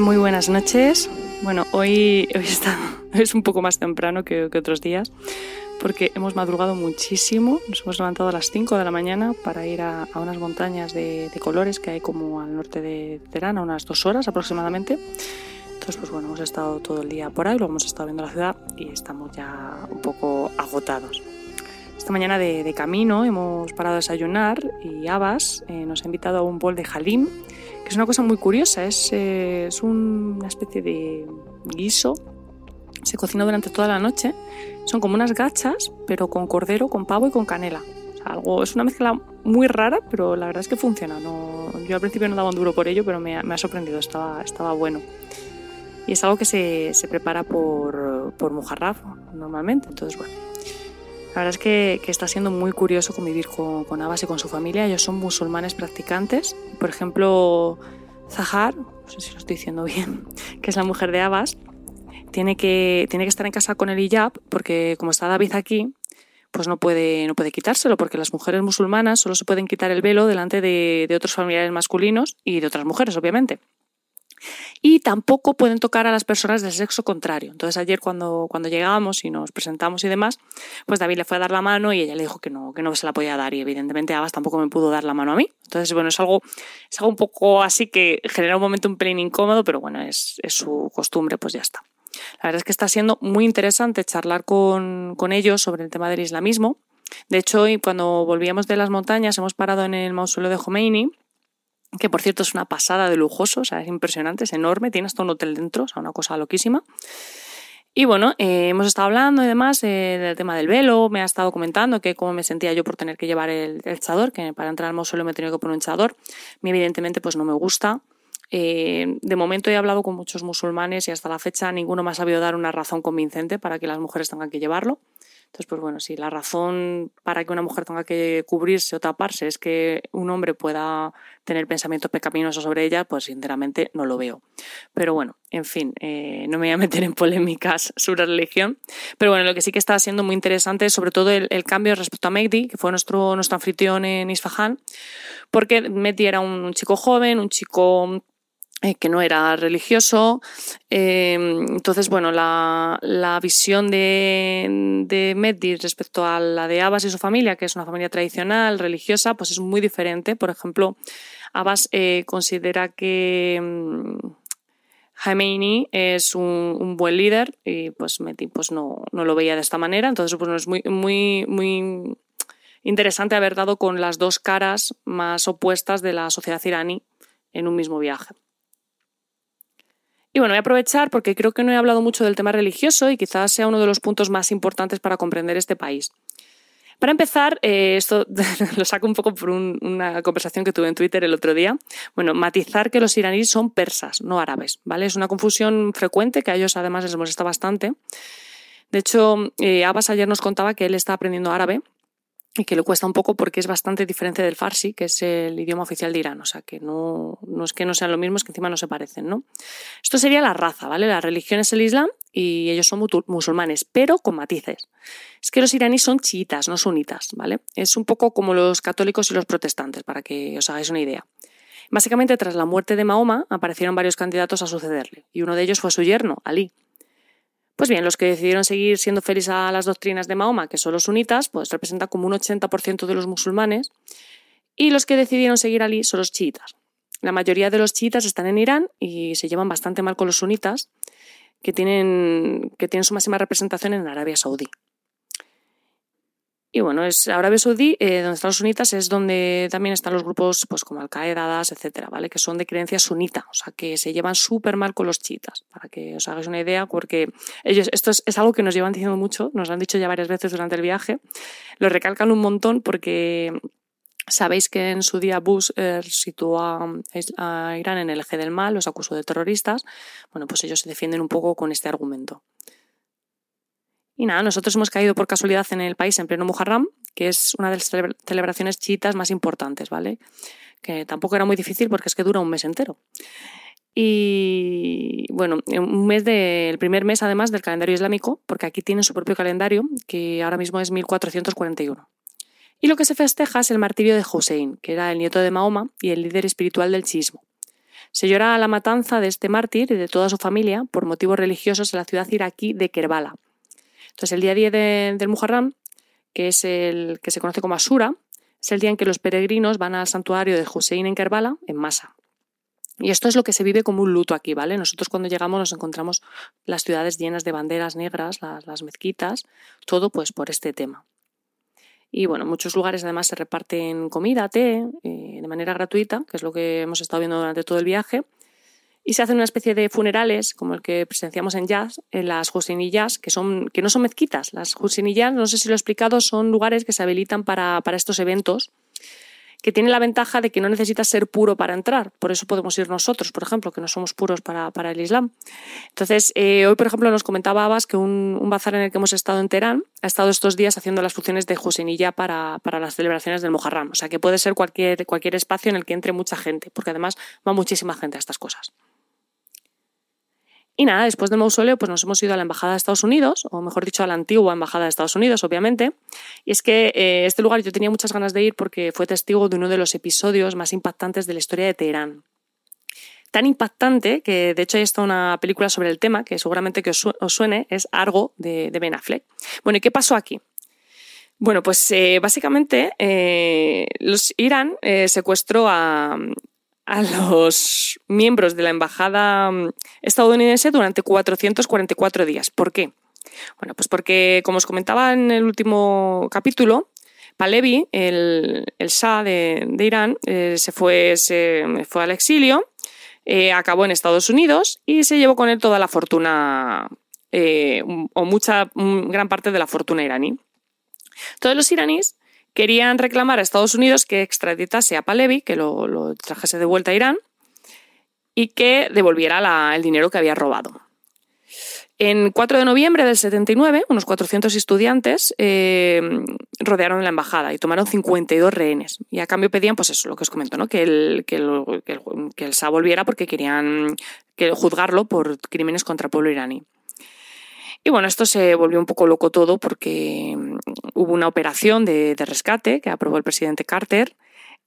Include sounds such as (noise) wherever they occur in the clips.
Muy buenas noches. Bueno, hoy, está, (laughs) es un poco más temprano que, otros días porque hemos madrugado muchísimo. Nos hemos levantado a las 5 de la mañana para ir a, unas montañas de, colores que hay como al norte de Terán, a unas dos horas aproximadamente. Entonces, pues bueno, hemos estado todo el día por ahí, luego hemos estado viendo la ciudad y estamos ya un poco agotados. Esta mañana de, camino hemos parado a desayunar y Abbas eh, nos ha invitado a un bol de halim, que es una cosa muy curiosa, es, eh, es una especie de guiso, se cocina durante toda la noche, son como unas gachas, pero con cordero, con pavo y con canela. Algo, es una mezcla muy rara, pero la verdad es que funciona. No, yo al principio no daba un duro por ello, pero me, me ha sorprendido, estaba, estaba bueno. Y es algo que se, se prepara por, por mojarraf normalmente, entonces bueno. La verdad es que, está siendo muy curioso convivir con, con, Abbas y con su familia. Ellos son musulmanes practicantes. Por ejemplo, Zahar, no sé si lo estoy diciendo bien, (laughs) que es la mujer de Abbas, tiene que, tiene que estar en casa con el hijab porque como está David aquí, pues no puede, no puede quitárselo porque las mujeres musulmanas solo se pueden quitar el velo delante de, de otros familiares masculinos y de otras mujeres, obviamente y tampoco pueden tocar a las personas del sexo contrario. Entonces ayer cuando, cuando llegamos y nos presentamos y demás, pues David le fue a dar la mano y ella le dijo que no, que no se la podía dar y evidentemente Abbas tampoco me pudo dar la mano a mí. Entonces, bueno, es algo, es algo un poco así que genera un momento un pelín incómodo, pero bueno, es, es su costumbre, pues ya está. La verdad es que está siendo muy interesante charlar con, con ellos sobre el tema del islamismo. De hecho, hoy cuando volvíamos de las montañas hemos parado en el mausoleo de Khomeini que por cierto es una pasada de lujoso, o sea, es impresionante, es enorme, tiene hasta un hotel dentro, o sea, una cosa loquísima. Y bueno, eh, hemos estado hablando y demás eh, del tema del velo, me ha estado comentando que cómo me sentía yo por tener que llevar el, el chador, que para entrar al mausoleo me he tenido que poner un chador. A evidentemente pues no me gusta. Eh, de momento he hablado con muchos musulmanes y hasta la fecha ninguno me ha sabido dar una razón convincente para que las mujeres tengan que llevarlo. Entonces, pues bueno, si la razón para que una mujer tenga que cubrirse o taparse es que un hombre pueda tener pensamientos pecaminosos sobre ella, pues sinceramente no lo veo. Pero bueno, en fin, eh, no me voy a (laughs) meter en polémicas sobre religión. Pero bueno, lo que sí que está siendo muy interesante es sobre todo el, el cambio respecto a Mehdi, que fue nuestro, nuestro anfitrión en Isfahan, porque Mehdi era un, un chico joven, un chico eh, que no era religioso. Eh, entonces, bueno, la, visión de, de Mehdi respecto a la de Abbas y su familia, que es una familia tradicional, religiosa, pues es muy diferente. Por ejemplo, Abbas eh, considera que um, es un, buen líder y pues Mehdi pues no, no lo veía de esta manera. Entonces, pues es muy, muy, muy interesante haber dado con las dos caras más opuestas de la sociedad iraní en un mismo viaje. Y bueno, voy a aprovechar porque creo que no he hablado mucho del tema religioso y quizás sea uno de los puntos más importantes para comprender este país. Para empezar, eh, esto (laughs) lo saco un poco por un, una conversación que tuve en Twitter el otro día. Bueno, matizar que los iraníes son persas, no árabes, ¿vale? Es una confusión frecuente que a ellos además les molesta bastante. De hecho, eh, Abbas ayer nos contaba que él está aprendiendo árabe y que le cuesta un poco porque es bastante diferente del farsi, que es el idioma oficial de Irán. O sea, que no, no es que no sean lo mismo, es que encima no se parecen, ¿no? Esto sería la raza, ¿vale? La religión es el Islam y ellos son musulmanes, pero con matices. Es que los iraníes son chiitas, no sunitas, ¿vale? Es un poco como los católicos y los protestantes, para que os hagáis una idea. Básicamente, tras la muerte de Mahoma, aparecieron varios candidatos a sucederle, y uno de ellos fue su yerno, Ali, pues bien, los que decidieron seguir siendo fieles a las doctrinas de Mahoma, que son los sunitas, pues representan como un 80% de los musulmanes, y los que decidieron seguir a Ali son los chiitas. La mayoría de los chiitas están en Irán y se llevan bastante mal con los sunitas, que tienen, que tienen su máxima representación en Arabia Saudí. Y bueno, es Arabia Saudí, eh, donde están los sunitas, es donde también están los grupos pues como Al-Qaeda, etcétera, ¿vale? Que son de creencia sunita, o sea, que se llevan súper mal con los chiitas, para que os hagáis una idea, porque ellos, esto es, es, algo que nos llevan diciendo mucho, nos lo han dicho ya varias veces durante el viaje, lo recalcan un montón porque Sabéis que en su día Bush eh, situó a Irán en el eje del mal, los acusó de terroristas. Bueno, pues ellos se defienden un poco con este argumento. Y nada, nosotros hemos caído por casualidad en el país en pleno Muharram, que es una de las celebraciones chiitas más importantes, ¿vale? Que tampoco era muy difícil porque es que dura un mes entero. Y bueno, un mes del primer mes además del calendario islámico, porque aquí tienen su propio calendario, que ahora mismo es 1441. Y lo que se festeja es el martirio de Hussein, que era el nieto de Mahoma y el líder espiritual del chiismo. Se llora la matanza de este mártir y de toda su familia por motivos religiosos en la ciudad iraquí de Kerbala. Entonces, el día 10 del Muharram, que es el que se conoce como Asura, es el día en que los peregrinos van al santuario de Hussein en Kerbala en masa. Y esto es lo que se vive como un luto aquí, ¿vale? Nosotros cuando llegamos nos encontramos las ciudades llenas de banderas negras, las, mezquitas, todo pues por este tema. Y bueno, en muchos lugares además se reparten comida, té, eh, de manera gratuita, que es lo que hemos estado viendo durante todo el viaje. Y se hacen una especie de funerales, como el que presenciamos en Jazz, en las Husiniyas, que, que no son mezquitas. Las Husiniyas, no sé si lo he explicado, son lugares que se habilitan para, para estos eventos que tiene la ventaja de que no necesitas ser puro para entrar. Por eso podemos ir nosotros, por ejemplo, que no somos puros para, el Islam. Entonces, eh, hoy, por ejemplo, nos comentaba Abbas que un, bazar en el que hemos estado en Teherán ha estado estos días haciendo las funciones de Husinilla para, para las celebraciones del Muharram. O sea, que puede ser cualquier, cualquier espacio en el que entre mucha gente, porque además va muchísima gente a estas cosas. Y nada, después del mausoleo, pues nos hemos ido a la Embajada de Estados Unidos, o mejor dicho, a la antigua Embajada de Estados Unidos, obviamente. Y es que eh, este lugar yo tenía muchas ganas de ir porque fue testigo de uno de los episodios más impactantes de la historia de Teherán. Tan impactante que, de hecho, hay está una película sobre el tema, que seguramente que os, suene, es Argo de, Ben Affleck. Bueno, ¿y qué pasó aquí? Bueno, pues eh, básicamente eh, los Irán secuestró a, a los miembros de la embajada mm, estadounidense durante 444 días. ¿Por qué? Bueno, pues porque, como os comentaba en el último capítulo, Palevi, el, el Shah de, Irán, eh, se, fue, se fue al exilio, eh, acabó en Estados Unidos y se llevó con él toda la fortuna, eh, o mucha, gran parte de la fortuna iraní. Todos los iraníes querían reclamar a Estados Unidos que extraditase a Palevi, que lo, trajese de vuelta a Irán y que devolviera el dinero que había robado. En 4 de noviembre del 79, unos 400 estudiantes eh, rodearon la embajada y tomaron 52 rehenes. Y a cambio pedían, pues eso, lo que os comento, que, el, que, que, el, SA volviera porque querían juzgarlo por crímenes contra el pueblo iraní. Y bueno, esto se volvió un poco loco todo porque mm, hubo una operación de, rescate que aprobó el presidente Carter.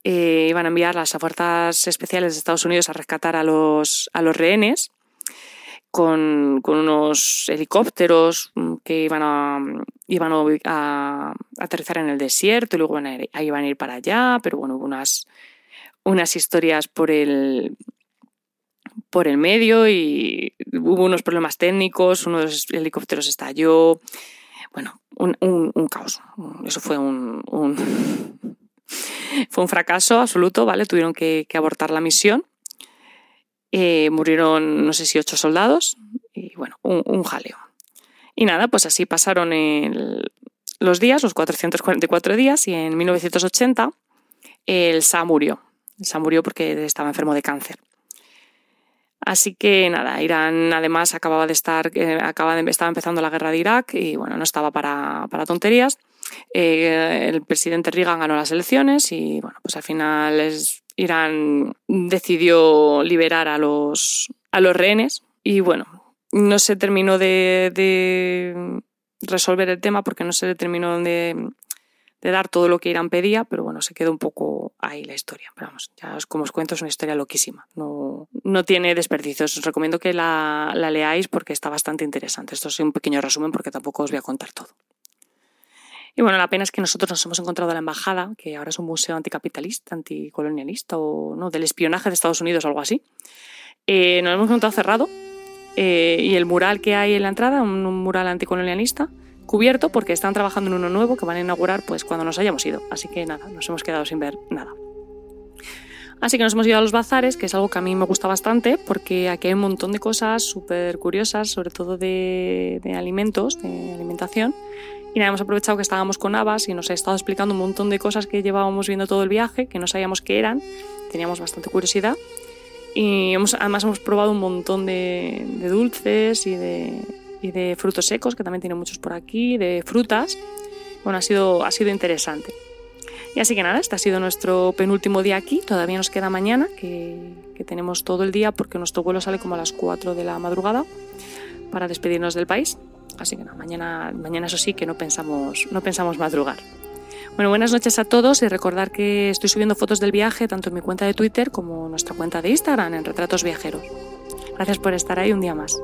Eh, iban a enviar las fuerzas especiales de Estados Unidos a rescatar a los, a los rehenes con, unos helicópteros mm, que iban a, iban a, aterrizar en el desierto y luego iban a, iban a ir para allá, pero bueno, hubo unas, unas historias por el, por el medio y hubo unos problemas técnicos, uno de los helicópteros estalló. Bueno, un, caos. Eso fue un, (laughs) fue un fracaso absoluto, ¿vale? Tuvieron que, abortar la misión. Eh, murieron, no sé si ocho soldados, y bueno, un, jaleo. Y nada, pues así pasaron los días, los 444 días, y en 1980 el SA murió. El SA murió porque estaba enfermo de cáncer. Así que nada, Irán además acababa de estar, eh, de, estaba empezando la guerra de Irak y bueno, no estaba para, para tonterías. Eh, el presidente Reagan ganó las elecciones y bueno, pues al final Irán decidió liberar a los, a los rehenes y bueno, no se terminó de, resolver el tema porque no se terminó de, de dar todo lo que Irán pedía, pero bueno, se quedó un poco ahí la historia. Pero vamos, ya como os cuento, es una historia loquísima. No, no tiene desperdicios. Os recomiendo que la, leáis porque está bastante interesante. Esto es un pequeño resumen porque tampoco os voy a contar todo. Y bueno, la pena es que nosotros nos hemos encontrado a la embajada, que ahora es un museo anticapitalista, anticolonialista o no, del espionaje de Estados Unidos o algo así. Eh, nos hemos encontrado cerrado eh, y el mural que hay en la entrada, un mural anticolonialista, cubierto porque están trabajando en uno nuevo que van a inaugurar pues cuando nos hayamos ido. Así que nada, nos hemos quedado sin ver nada. Así que nos hemos ido a los bazares, que es algo que a mí me gusta bastante, porque aquí hay un montón de cosas súper curiosas, sobre todo de, alimentos, de alimentación. Y nada, hemos aprovechado que estábamos con Abbas y nos ha estado explicando un montón de cosas que llevábamos viendo todo el viaje, que no sabíamos qué eran, teníamos bastante curiosidad. Y además hemos probado un montón de dulces y de, y de frutos secos, que también tiene muchos por aquí, de frutas. Bueno, ha sido, ha sido interesante. Y así que nada, este ha sido nuestro penúltimo día aquí. Todavía nos queda mañana, que, que tenemos todo el día porque nuestro vuelo sale como a las 4 de la madrugada para despedirnos del país. Así que nada, mañana, mañana eso sí que no pensamos, no pensamos madrugar. Bueno, buenas noches a todos y recordar que estoy subiendo fotos del viaje tanto en mi cuenta de Twitter como en nuestra cuenta de Instagram en Retratos Viajeros. Gracias por estar ahí un día más.